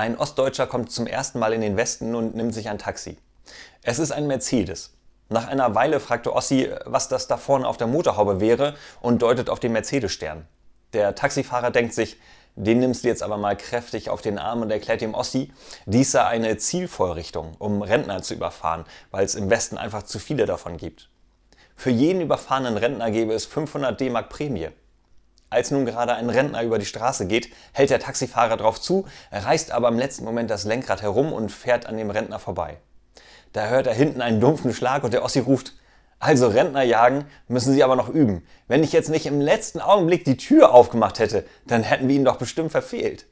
Ein Ostdeutscher kommt zum ersten Mal in den Westen und nimmt sich ein Taxi. Es ist ein Mercedes. Nach einer Weile fragte Ossi, was das da vorne auf der Motorhaube wäre und deutet auf den Mercedes-Stern. Der Taxifahrer denkt sich, den nimmst du jetzt aber mal kräftig auf den Arm und erklärt dem Ossi, dies sei eine Zielvorrichtung, um Rentner zu überfahren, weil es im Westen einfach zu viele davon gibt. Für jeden überfahrenen Rentner gäbe es 500 D-Mark Prämie. Als nun gerade ein Rentner über die Straße geht, hält der Taxifahrer drauf zu, reißt aber im letzten Moment das Lenkrad herum und fährt an dem Rentner vorbei. Da hört er hinten einen dumpfen Schlag und der Ossi ruft, also Rentner jagen müssen Sie aber noch üben. Wenn ich jetzt nicht im letzten Augenblick die Tür aufgemacht hätte, dann hätten wir ihn doch bestimmt verfehlt.